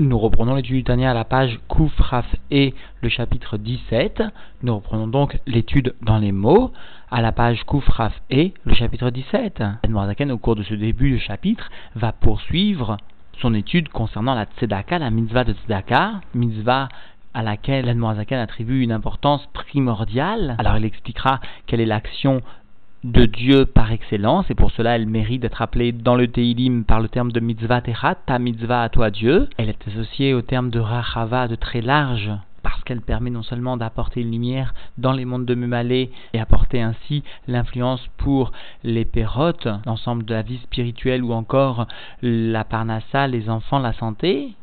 Nous reprenons l'étude du Tania à la page Koufraf et le chapitre 17. Nous reprenons donc l'étude dans les mots à la page Koufraf et le chapitre 17. Edmorzaken, au cours de ce début de chapitre, va poursuivre son étude concernant la tzedaka, la mitzvah de tzedaka, mitzvah à laquelle Edmorzaken attribue une importance primordiale. Alors il expliquera quelle est l'action de Dieu par excellence, et pour cela elle mérite d'être appelée dans le Teilim par le terme de mitzvah techa, ta mitzvah à toi Dieu. Elle est associée au terme de rachava, de très large, parce qu'elle permet non seulement d'apporter une lumière dans les mondes de Mumalé et apporter ainsi l'influence pour les pérotes, l'ensemble de la vie spirituelle ou encore la parnassa, les enfants, la santé,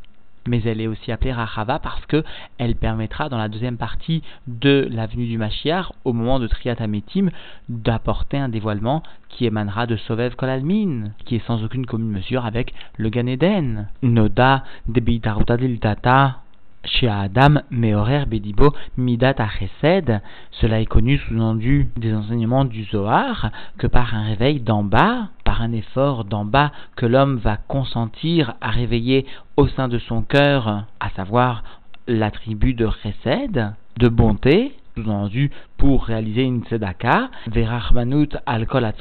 mais elle est aussi appelée Rachava parce que elle permettra dans la deuxième partie de la venue du Mashiach, au moment de Triatametim, d'apporter un dévoilement qui émanera de Sovev Kolalmin, qui est sans aucune commune mesure avec le Gan Eden. Noda Diltata chez Adam, Meorer Bedibo, Midat Achesed, cela est connu sous-entendu des enseignements du Zohar, que par un réveil d'en bas, par un effort d'en bas que l'homme va consentir à réveiller au sein de son cœur, à savoir l'attribut de Chesed, de bonté, sous-entendu pour réaliser une tzedaka, verachmanut alkol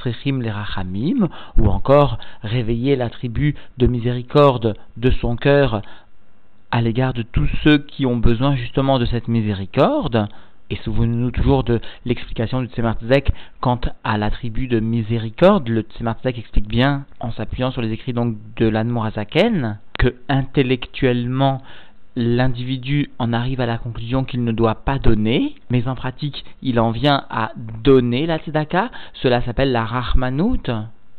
ou encore réveiller l'attribut de miséricorde de son cœur à l'égard de tous ceux qui ont besoin justement de cette miséricorde. Et souvenons-nous toujours de l'explication du Tzemar quant à l'attribut de miséricorde. Le Tzemar explique bien, en s'appuyant sur les écrits donc de l'Anmorazaken, que intellectuellement l'individu en arrive à la conclusion qu'il ne doit pas donner, mais en pratique il en vient à donner la tzedaka. Cela s'appelle la rahmanout.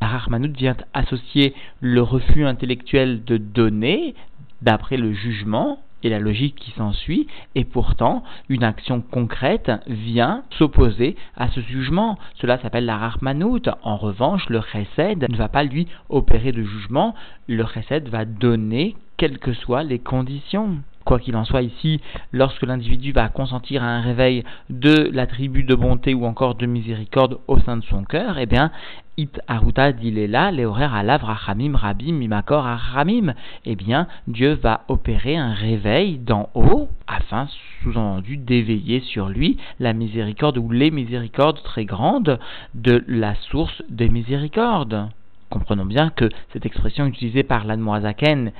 La rahmanout vient associer le refus intellectuel de donner, d'après le jugement et la logique qui s'ensuit, et pourtant une action concrète vient s'opposer à ce jugement. Cela s'appelle la rahmanout. En revanche, le chesed ne va pas lui opérer de jugement, le chesed va donner quelles que soient les conditions. Quoi qu'il en soit ici, lorsque l'individu va consentir à un réveil de l'attribut de bonté ou encore de miséricorde au sein de son cœur, eh bien, It Aruta les horaires à Rachamim Rabim Mimakor Ramim. Eh bien, Dieu va opérer un réveil d'en haut afin, sous-entendu, d'éveiller sur lui la miséricorde ou les miséricordes très grandes de la source des miséricordes. Comprenons bien que cette expression utilisée par l'Admoazaken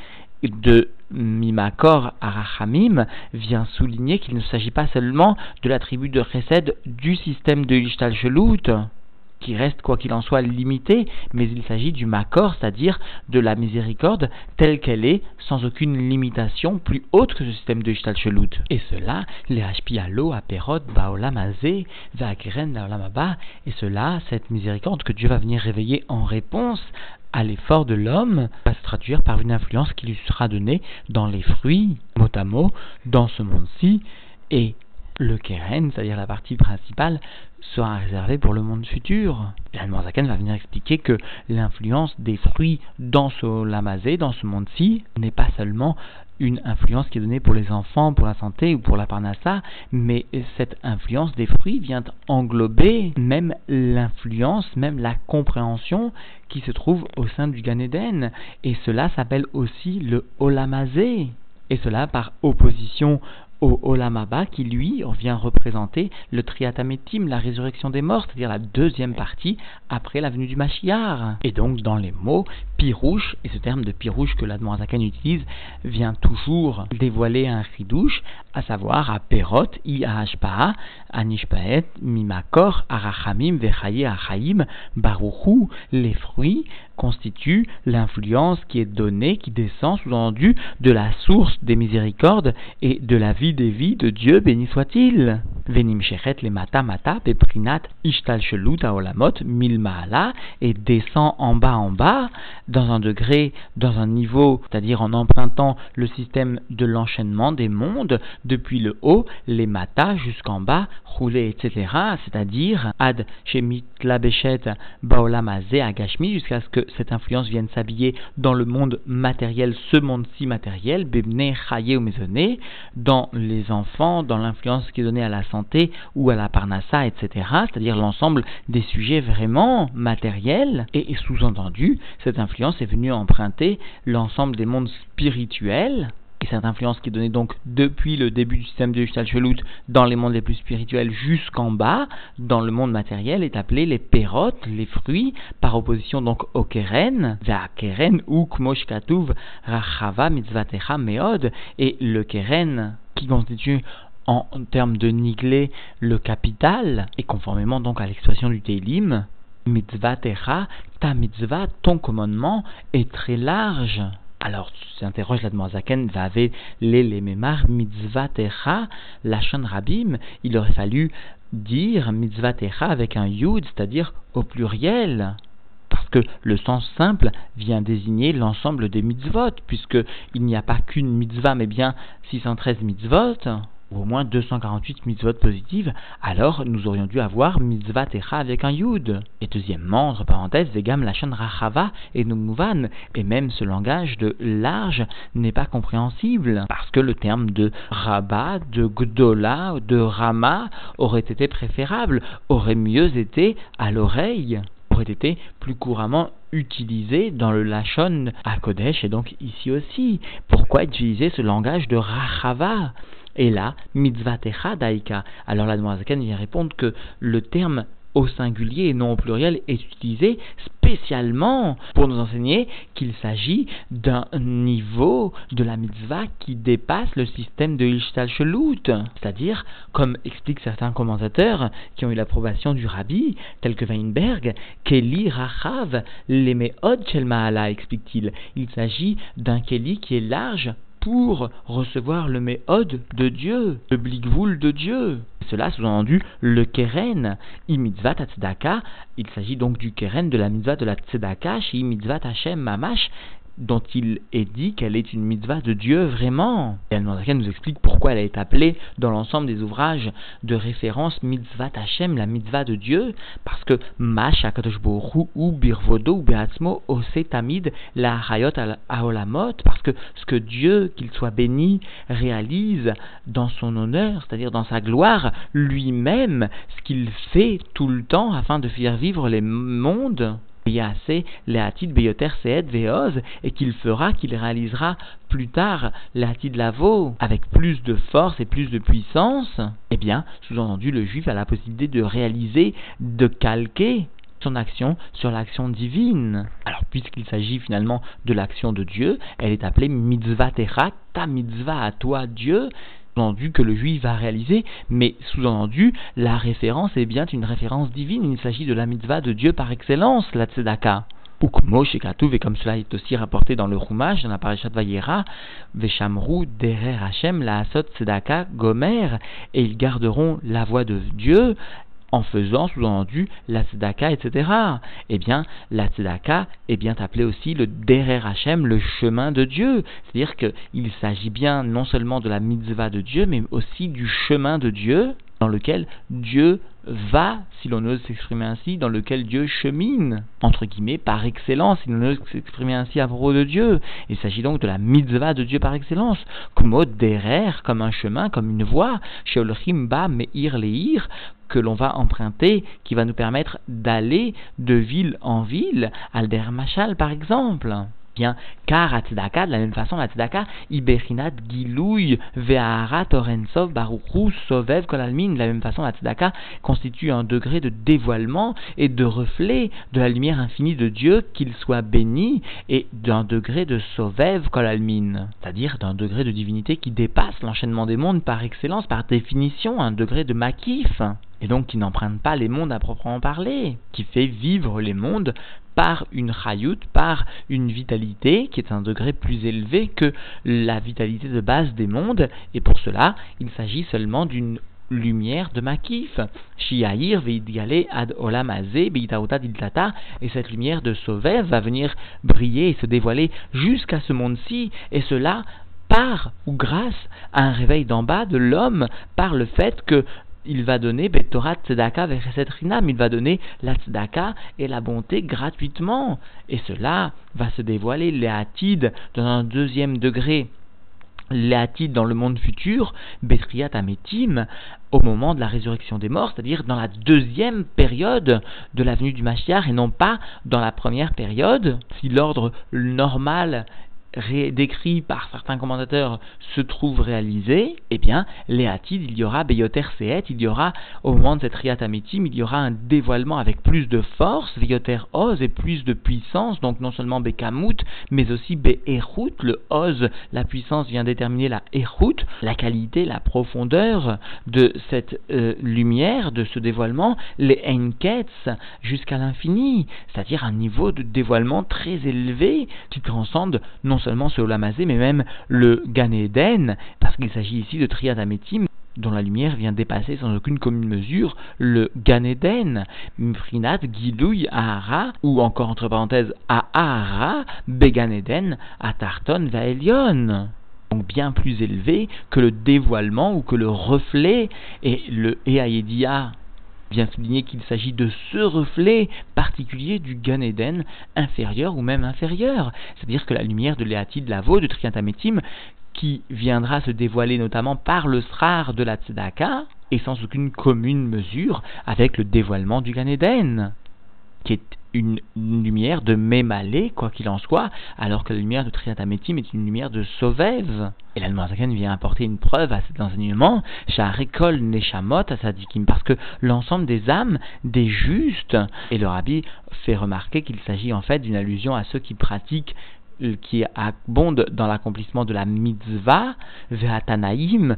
de Mimakor Arachamim vient souligner qu'il ne s'agit pas seulement de l'attribut de Chesed du système de Ishtal Shelut, qui reste quoi qu'il en soit limité, mais il s'agit du Makor, c'est-à-dire de la miséricorde telle qu'elle est, sans aucune limitation plus haute que ce système de Ishtal Shelut. Et cela, les Hashpialo, Aperot, Baolamazé, Vaakeren, Laolamaba, et cela, cette miséricorde que Dieu va venir réveiller en réponse à l'effort de l'homme va se traduire par une influence qui lui sera donnée dans les fruits, mot à mot, dans ce monde-ci, et le keren, c'est-à-dire la partie principale, sera réservé pour le monde futur. Et Zaken va venir expliquer que l'influence des fruits dans ce lamazé, dans ce monde-ci, n'est pas seulement une influence qui est donnée pour les enfants, pour la santé ou pour la parnassa, mais cette influence des fruits vient englober même l'influence, même la compréhension qui se trouve au sein du Gan Eden. Et cela s'appelle aussi le Olamazé. Et cela par opposition au Olamaba qui lui vient représenter le Triatametim, la résurrection des morts, c'est-à-dire la deuxième partie après la venue du Mashiach. Et donc dans les mots, pirouche, et ce terme de pirouche que l'Admorazakan utilise vient toujours dévoiler un chidouche, à savoir à Perot, I Anishpaet, Mimakor, Arachamim, Vechaye, Achaim, Baruchu, les fruits constituent l'influence qui est donnée, qui descend sous-entendu de la source des miséricordes et de la vie des vies de Dieu, béni soit-il. Venim shechet le mata mata peprinat ishtal shelut aolamot milmaala et descend en bas en bas dans un degré, dans un niveau, c'est-à-dire en empruntant le système de l'enchaînement des mondes depuis le haut, les matas jusqu'en bas, roulé, etc. C'est-à-dire ad shemit labeshet baolamazé agashmi jusqu'à ce que cette influence vienne s'habiller dans le monde matériel, ce monde-ci matériel, ou dans les enfants, dans l'influence qui est donnée à la santé ou à la parnassa, etc. C'est-à-dire l'ensemble des sujets vraiment matériels et sous-entendu, cette influence est venue emprunter l'ensemble des mondes spirituels et cette influence qui est donnée donc depuis le début du système de Shtalchelut dans les mondes les plus spirituels jusqu'en bas, dans le monde matériel, est appelée les pérotes, les fruits, par opposition donc au keren, keren ou kmoshkatuv rachava mitzvatecha meod, et le keren qui constitue en termes de niglé le capital, et conformément donc à l'expression du Teilim, mitzvatecha, ta mitzvah, ton commandement est très large. Alors, s'interroge la Zaken, Vave les memar mitzvah techa lachon rabim. Il aurait fallu dire mitzvah techa avec un yud, c'est-à-dire au pluriel. Parce que le sens simple vient désigner l'ensemble des mitzvot, puisqu'il n'y a pas qu'une mitzvah, mais bien 613 mitzvot ou au moins 248 mitzvot positives, alors nous aurions dû avoir mitzvah techa avec un yud. Et deuxièmement, entre parenthèses, vegam lachon rachava et numouvan, et même ce langage de large n'est pas compréhensible, parce que le terme de rabat, de gdola, de rama aurait été préférable, aurait mieux été à l'oreille aurait été plus couramment utilisé dans le Lachon à Kodesh et donc ici aussi. Pourquoi utiliser ce langage de Rachava? Et là, mitzvah daika. Alors la Zaken vient répondre que le terme au singulier et non au pluriel est utilisé spécialement pour nous enseigner qu'il s'agit d'un niveau de la mitzvah qui dépasse le système de Ishtal Shelut. C'est-à-dire, comme expliquent certains commentateurs qui ont eu l'approbation du rabbi, tel que Weinberg, Keli Rachav, l'Emeod Shel Maala, explique-t-il. Il s'agit d'un Keli qui est large pour recevoir le méhod de Dieu, le blikvoul de Dieu. Cela sous-entendu le keren, imitzvat tzedaka. Il s'agit donc du keren de la mitzvah de la tzedaka, chez imitzvat Hashem mamash, dont il est dit qu'elle est une mitzvah de Dieu vraiment. Et elle nous explique pourquoi elle est appelée dans l'ensemble des ouvrages de référence mitzvah Hashem, la mitzvah de Dieu, parce que Mash ou Birvodo ou Beatzmo Tamid la Hayot Aolamot, parce que ce que Dieu, qu'il soit béni, réalise dans son honneur, c'est-à-dire dans sa gloire, lui-même, ce qu'il fait tout le temps afin de faire vivre les mondes, et qu'il fera, qu'il réalisera plus tard Lehatid Lavo avec plus de force et plus de puissance, eh bien, sous-entendu, le juif a la possibilité de réaliser, de calquer son action sur l'action divine. Alors, puisqu'il s'agit finalement de l'action de Dieu, elle est appelée mitzvah techa, ta mitzvah à toi Dieu, sous-entendu que le juif va réaliser, mais sous-entendu, la référence est bien une référence divine, il s'agit de la mitzvah de Dieu par excellence, la tzedaka. Ukmo Shekatuv, et comme cela est aussi rapporté dans le Rumash, dans la parashat Vayera, Veshamru Derer Hashem, la Asot Tzedaka Gomer, et ils garderont la voix de Dieu, en faisant sous-entendu la tzedaka, etc. Eh bien, la tzedaka est bien appelée aussi le derer Hashem, le chemin de Dieu. C'est-à-dire qu'il s'agit bien non seulement de la mitzvah de Dieu, mais aussi du chemin de Dieu dans lequel Dieu va, si l'on ose s'exprimer ainsi, dans lequel Dieu chemine, entre guillemets, par excellence, si l'on ose s'exprimer ainsi à propos de Dieu. Il s'agit donc de la mitzvah de Dieu par excellence, comme derer, comme un chemin, comme une voie, sheolchim ba meir leir, que l'on va emprunter, qui va nous permettre d'aller de ville en ville, Alder Machal par exemple. Bien, car à Tzedaka, de la même façon, la Tzedaka, Iberinat Gilouy Ve'aharat Orensov Baruchu Sovev Kolalmin, de la même façon, la Tzedaka constitue un degré de dévoilement et de reflet de la lumière infinie de Dieu, qu'il soit béni, et d'un degré de Sovev Kolalmin, c'est-à-dire d'un degré de divinité qui dépasse l'enchaînement des mondes par excellence, par définition, un degré de makif et donc qui n'emprunte pas les mondes à proprement parler, qui fait vivre les mondes par une chayout, par une vitalité qui est un degré plus élevé que la vitalité de base des mondes, et pour cela, il s'agit seulement d'une lumière de Makif. Shiair veidgale ad olamazé diltata, et cette lumière de Sauvev va venir briller et se dévoiler jusqu'à ce monde-ci, et cela par ou grâce à un réveil d'en bas de l'homme, par le fait que il va donner Betorat Tzedaka Rinam, il va donner la Tzedaka et la bonté gratuitement. Et cela va se dévoiler, les dans un deuxième degré. Les dans le monde futur, Betriat Ametim, au moment de la résurrection des morts, c'est-à-dire dans la deuxième période de l'avenue du Mashiach et non pas dans la première période. Si l'ordre normal décrit par certains commentateurs se trouve réalisé, eh bien, Léatid, il y aura Beyoter Seet, il y aura, au moment de cette Riatamitim, il y aura un dévoilement avec plus de force, Beyoter Oz et plus de puissance, donc non seulement Bekamut, mais aussi Be'erut, le Oz, la puissance vient déterminer la Erut, la qualité, la profondeur de cette euh, lumière, de ce dévoilement, les Enkets, jusqu'à l'infini, c'est-à-dire un niveau de dévoilement très élevé qui transcende non seulement ce Olamazé, mais même le Gan Eden, parce qu'il s'agit ici de Triad Ametim, dont la lumière vient dépasser sans aucune commune mesure le Gan Eden, Mfrinat, Gidouy, Ahara, ou encore entre parenthèses, Ahara, Began Eden, Atarton, Vaelion donc bien plus élevé que le dévoilement ou que le reflet et le Eaedia vient souligner qu'il s'agit de ce reflet particulier du Gan Eden inférieur ou même inférieur. C'est-à-dire que la lumière de Léatide Lavo, de Triantametim, qui viendra se dévoiler notamment par le srar de la Tzedaka, et sans aucune commune mesure avec le dévoilement du Gan Eden, qui est une, lumière de Mémalé, quoi qu'il en soit, alors que la lumière de Triatametim est une lumière de Sauvève. Et la Noirzaken vient apporter une preuve à cet enseignement, Sharekol Neshamot à Sadikim, parce que l'ensemble des âmes, des justes, et le rabbi fait remarquer qu'il s'agit en fait d'une allusion à ceux qui pratiquent qui abonde dans l'accomplissement de la mitzvah, Vehatanaïm,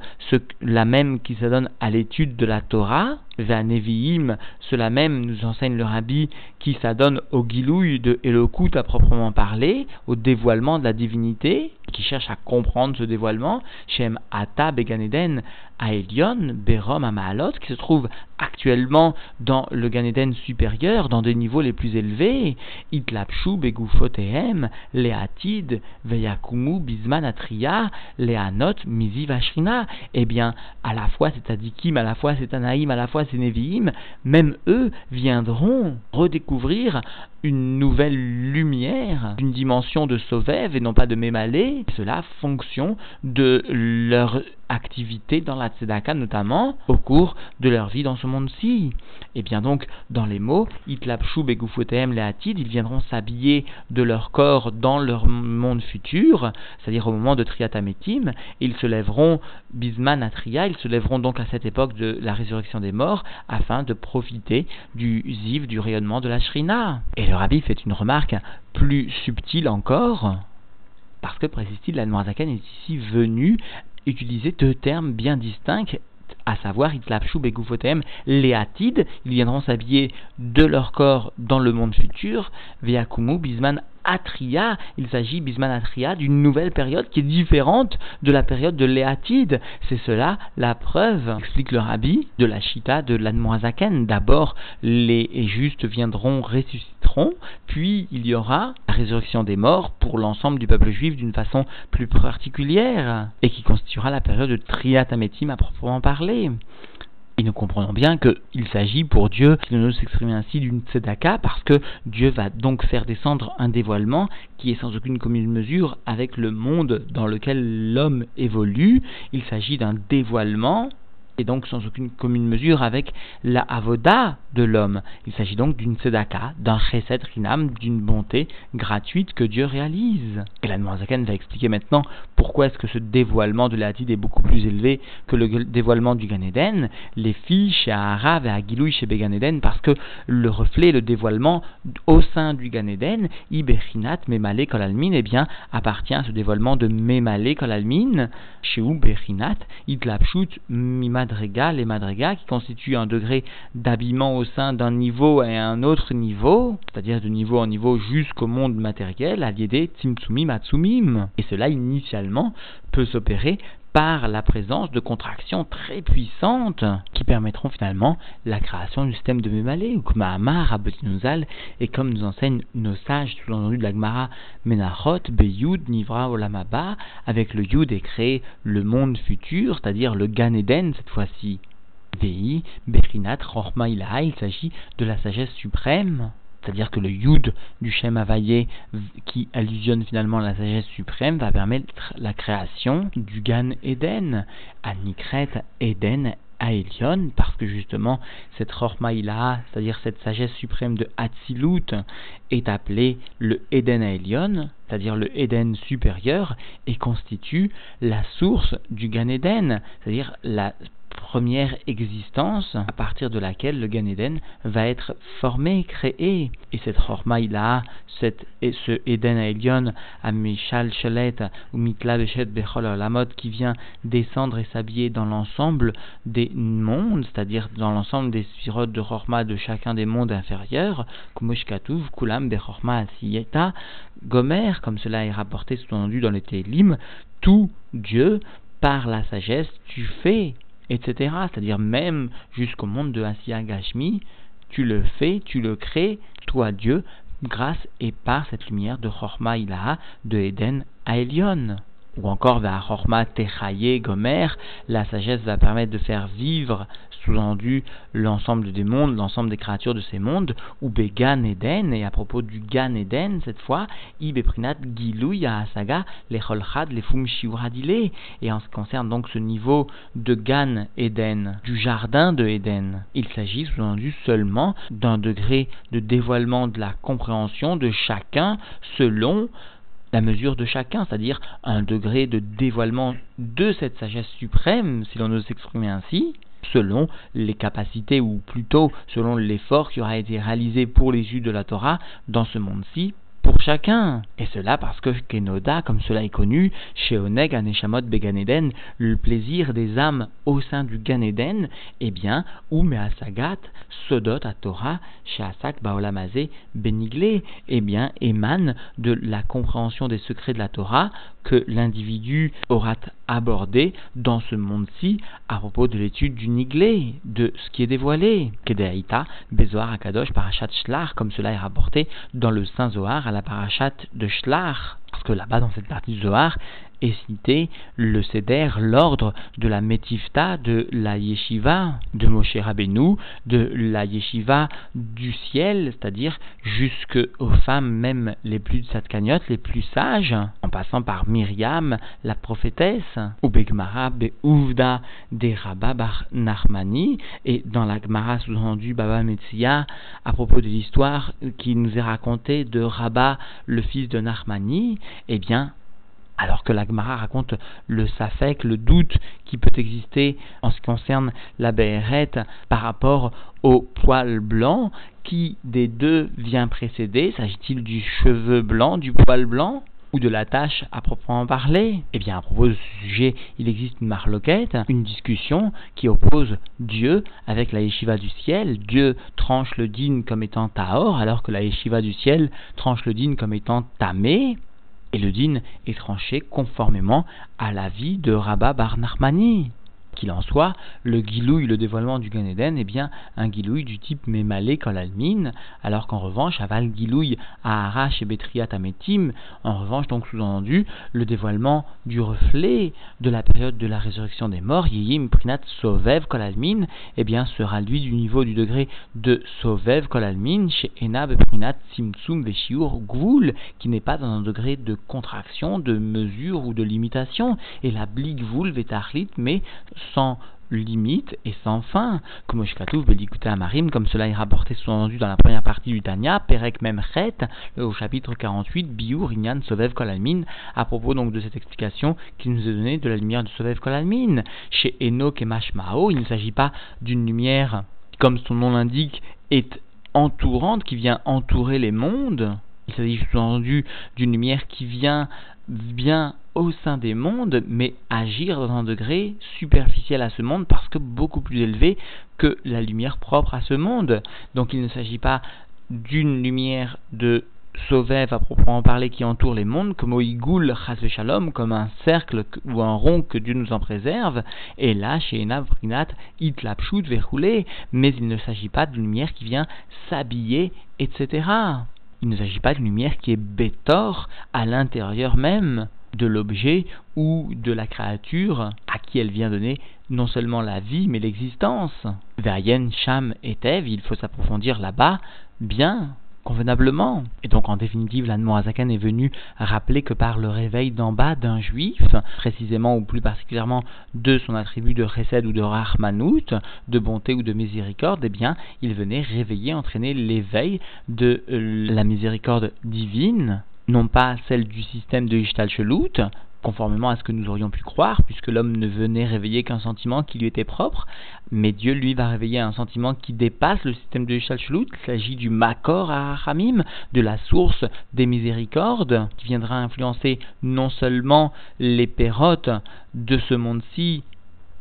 la même qui se donne à l'étude de la Torah, Vehaneviim, cela même nous enseigne le rabbi qui s'adonne au gilouille de Elokut à proprement parler, au dévoilement de la divinité, qui cherche à comprendre ce dévoilement, Shem Ata Beganeden Aelion, Berom Amaalot, qui se trouve actuellement dans le Ganeden supérieur, dans des niveaux les plus élevés, Itlapshu Begufotehem, Leatid, Veyakumu, Bisman Atria, Leanot, Mizi Vashrina, eh bien, à la fois c'est Adikim, à la fois c'est Anaïm, à la fois c'est Neviim, même eux viendront redécouvrir une nouvelle lumière, une dimension de Sauvève et non pas de Mémalé, cela fonction de leur activité dans la tzedaka, notamment au cours de leur vie dans ce monde-ci. Et bien donc, dans les mots, itlapshu begufotem leatid, ils viendront s'habiller de leur corps dans leur monde futur, c'est-à-dire au moment de triatametim, ils se lèveront bisman atria, ils se lèveront donc à cette époque de la résurrection des morts, afin de profiter du ziv, du rayonnement de la shrina. Le rabbi fait une remarque plus subtile encore, parce que, précise-t-il, la Noirzakan est ici venue utiliser deux termes bien distincts, à savoir Itlapshu Begoufotem, Léatide, ils viendront s'habiller de leur corps dans le monde futur, Veakumu Bisman Atria, il s'agit, Bisman Atria, d'une nouvelle période qui est différente de la période de Léatide. C'est cela la preuve, explique le rabbi, de la Chita de l'Admoazaken. D'abord, les justes viendront, ressusciteront, puis il y aura la résurrection des morts pour l'ensemble du peuple juif d'une façon plus particulière, et qui constituera la période de Triatametim à proprement parler. Et nous comprenons bien qu'il s'agit pour Dieu de nous s'exprimer ainsi d'une tzedaka parce que Dieu va donc faire descendre un dévoilement qui est sans aucune commune mesure avec le monde dans lequel l'homme évolue. Il s'agit d'un dévoilement et donc sans aucune commune mesure avec la avoda de l'homme. Il s'agit donc d'une tzedaka, d'un chesed rinam, d'une bonté gratuite que Dieu réalise. Et la Zaken va expliquer maintenant pourquoi est-ce que ce dévoilement de l'Atid est beaucoup plus élevé que le dévoilement du Gan Eden. Les filles chez Ahara et Agilouy chez Began Eden, parce que le reflet, le dévoilement au sein du Gan Eden, Iberinat Memale Kolalmin, eh bien, appartient à ce dévoilement de Memale Kolalmin, chez Uberinat, Itlapshut Mimad les madrigas, qui constituent un degré d'habillement au sein d'un niveau et un autre niveau, c'est-à-dire de niveau en niveau jusqu'au monde matériel, à l'idée Tzimtzumim Atsumim. Et cela, initialement, peut s'opérer par la présence de contractions très puissantes qui permettront finalement la création du système de Mémalé ou Mahamar Abotinuzal et comme nous enseignent nos sages tout l'entendu de la Gemara Menachot, Beyud, Nivra, Olamaba avec le Yud est créé le monde futur, c'est-à-dire le Gan Eden cette fois-ci. Vei, Berinat, Rochma il s'agit de la sagesse suprême c'est-à-dire que le Yud du Shem Havayé, qui allusionne finalement la sagesse suprême, va permettre la création du Gan Eden, Anikret Eden Aelion, parce que justement cette Chorma Ilaha, c'est-à-dire cette sagesse suprême de Hatzilut, est appelée le Eden Aelion, c'est-à-dire le Eden supérieur, et constitue la source du Gan Eden, c'est-à-dire la première existence à partir de laquelle le Gan Eden va être formé, créé. Et cette Chorma a cette, et ce Eden Elion, à Mishal Shelet, ou Mitla Beshet Bechol Lamod, qui vient descendre et s'habiller dans l'ensemble des mondes, c'est-à-dire dans l'ensemble des sphirotes de Chorma de chacun des mondes inférieurs, Kumushkatuv, Kulam Bechorma Asiyeta, Gomer, comme cela est rapporté sous-entendu dans les Télim, tout Dieu, par la sagesse, tu fais etc. C'est-à-dire même jusqu'au monde de Asiya Gashmi, tu le fais, tu le crées, toi Dieu, grâce et par cette lumière de Chorma Ilaha, de Eden à Elion ou encore vers Chorma Techaye Gomer, la sagesse va permettre de faire vivre, sous-entendu, l'ensemble des mondes, l'ensemble des créatures de ces mondes, ou Began Eden, et à propos du Gan Eden, cette fois, Ibeprinat Gilou Asaga, les Cholchad, les Fum Shiuradile, et en ce qui concerne donc ce niveau de Gan Eden, du jardin de Eden, il s'agit sous-entendu seulement d'un degré de dévoilement de la compréhension de chacun selon la mesure de chacun, c'est-à-dire un degré de dévoilement de cette sagesse suprême, si l'on ose s'exprimer ainsi, selon les capacités, ou plutôt selon l'effort qui aura été réalisé pour les jus de la Torah dans ce monde-ci pour chacun. Et cela parce que Kenoda, comme cela est connu, chez Oneg Aneshamot Beganeden, le plaisir des âmes au sein du Ganeden, eh bien, ou Measagat, Sodot à Torah, chez Asak Baolamazé Beniglé, eh bien, émane de la compréhension des secrets de la Torah que l'individu aura abordé dans ce monde-ci à propos de l'étude du Niglé, de ce qui est dévoilé. Kedeaïta, Bezoar Akadosh, Parashat Shlar, comme cela est rapporté dans le Saint Zohar à la Parashat de Shlar. Parce que là-bas, dans cette partie du Zohar, est cité le Seder, l'ordre de la Metifta, de la Yeshiva de Moshe Rabbeinu, de la Yeshiva du ciel, c'est-à-dire jusque aux femmes même les plus satkaniot, les plus sages, en passant par Myriam, la prophétesse, ou Begmara, Beouvda, des Bar Nachmani, et dans la Gemara sous-entendu Baba Metzia, à propos de l'histoire qui nous est racontée de Rabba, le fils de Nachmani, eh bien, alors que l'Agmara raconte le safek, le doute qui peut exister en ce qui concerne la béhérette par rapport au poil blanc, qui des deux vient précéder? S'agit-il du cheveu blanc, du poil blanc ou de la tâche à proprement parler? Eh bien, à propos de ce sujet, il existe une marloquette, une discussion qui oppose Dieu avec la yeshiva du ciel. Dieu tranche le din comme étant Taor, alors que la yeshiva du ciel tranche le din comme étant Tamé et le din est tranché conformément à l'avis de Rabba Bar qu'il en soit, le guilouille, le dévoilement du Gan Eden, est bien un guilouille du type Mémalé Kolalmin, alors qu'en revanche, Aval guilouille à Arach et Betriat Ametim, en revanche, donc sous-entendu, le dévoilement du reflet de la période de la résurrection des morts, Yiyim Prinat Sovev Kolalmin, eh bien, sera lui du niveau du degré de Sovev Kolalmin chez Enab Prinat Simtsum Veshiur Gvul, qui n'est pas dans un degré de contraction, de mesure ou de limitation, et la Bligvul Vetarlit, mais sans limite et sans fin. Comme à Marim, comme cela est rapporté sous-entendu dans la première partie du Tanya, Perek Memchet, au chapitre 48, Biur Inyan Sovev Kolalmin, à propos donc de cette explication qui nous est donnée de la lumière de Sovev Kolalmin. Chez Enoch et Mashmao, il ne s'agit pas d'une lumière, comme son nom l'indique, est entourante, qui vient entourer les mondes. Il s'agit sous-entendu d'une lumière qui vient bien au sein des mondes, mais agir dans un degré superficiel à ce monde parce que beaucoup plus élevé que la lumière propre à ce monde. Donc il ne s'agit pas d'une lumière de Sauvev à proprement parler qui entoure les mondes, comme Oigoul Shalom, comme un cercle ou un rond que Dieu nous en préserve, et là, chez Enav Prinat, Itlapshut verroulé, mais il ne s'agit pas d'une lumière qui vient s'habiller, etc. Il ne s'agit pas d'une lumière qui est bétor à l'intérieur même de l'objet ou de la créature à qui elle vient donner non seulement la vie mais l'existence. Veryen, Sham et Tev, il faut s'approfondir là-bas bien convenablement. Et donc en définitive, l'Anmoazaken est venu rappeler que par le réveil d'en bas d'un juif, précisément ou plus particulièrement de son attribut de Chesed ou de Rahmanout, de bonté ou de miséricorde, eh bien, il venait réveiller, entraîner l'éveil de la miséricorde divine, non pas celle du système de Ishtal conformément à ce que nous aurions pu croire, puisque l'homme ne venait réveiller qu'un sentiment qui lui était propre, mais Dieu lui va réveiller un sentiment qui dépasse le système de Shalshalut. Il s'agit du Makor Arachamim, de la source des miséricordes, qui viendra influencer non seulement les pérotes de ce monde-ci,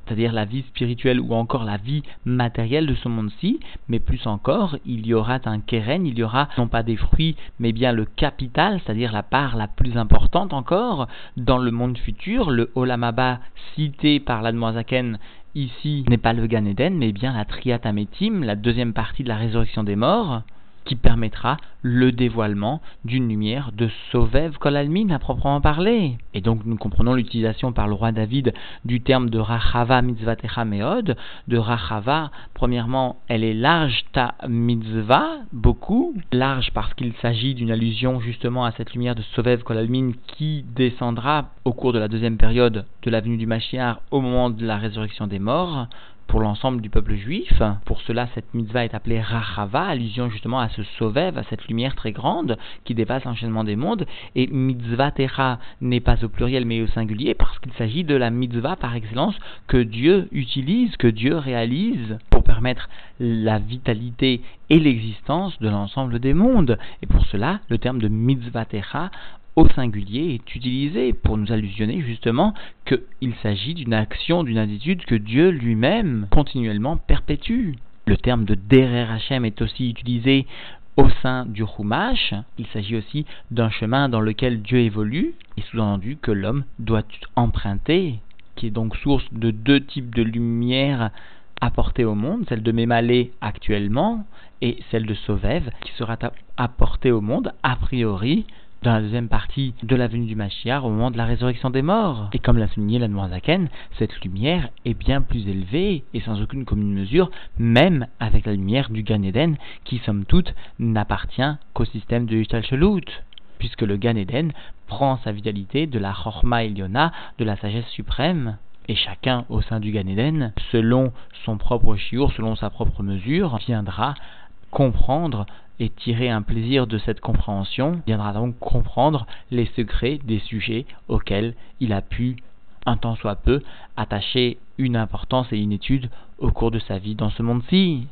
c'est-à-dire la vie spirituelle ou encore la vie matérielle de ce monde-ci, mais plus encore, il y aura un keren, il y aura non pas des fruits, mais bien le capital, c'est-à-dire la part la plus importante encore dans le monde futur, le Olamaba cité par l'Admoazaken ici n'est pas le Gan Eden, mais bien la Triatametim, la deuxième partie de la résurrection des morts qui permettra le dévoilement d'une lumière de Sovev Kolalmin à proprement parler. Et donc nous comprenons l'utilisation par le roi David du terme de Rachava Mitzvatecha Meod. De Rachava, premièrement, elle est large ta mitzvah, beaucoup, large parce qu'il s'agit d'une allusion justement à cette lumière de Sovev Kolalmin qui descendra au cours de la deuxième période de la venue du Mashiach au moment de la résurrection des morts pour l'ensemble du peuple juif. Pour cela, cette mitzvah est appelée Rachava, allusion justement à ce Sovev, à cette lumière très grande qui dépasse l'enchaînement des mondes. Et mitzvah techa n'est pas au pluriel mais au singulier parce qu'il s'agit de la mitzvah par excellence que Dieu utilise, que Dieu réalise pour permettre la vitalité et l'existence de l'ensemble des mondes. Et pour cela, le terme de mitzvah techa au singulier est utilisé pour nous allusionner justement qu'il s'agit d'une action, d'une attitude que Dieu lui-même continuellement perpétue. Le terme de Derer Hashem est aussi utilisé au sein du Chumash. Il s'agit aussi d'un chemin dans lequel Dieu évolue et sous-entendu que l'homme doit emprunter, qui est donc source de deux types de lumière apportée au monde, celle de Mémalé actuellement et celle de Sovev qui sera apportée au monde a priori dans la deuxième partie de la venue du Mashiach au moment de la résurrection des morts. Et comme l'a souligné la Zaken, cette lumière est bien plus élevée et sans aucune commune mesure, même avec la lumière du Gan Eden, qui somme toute n'appartient qu'au système de Yushtal puisque le Gan Eden prend sa vitalité de la Chorma Eliona, de la sagesse suprême, et chacun au sein du Gan Eden, selon son propre chiour, selon sa propre mesure, viendra comprendre et tirer un plaisir de cette compréhension, viendra donc comprendre les secrets des sujets auxquels il a pu, un temps soit peu, attacher une importance et une étude au cours de sa vie dans ce monde-ci.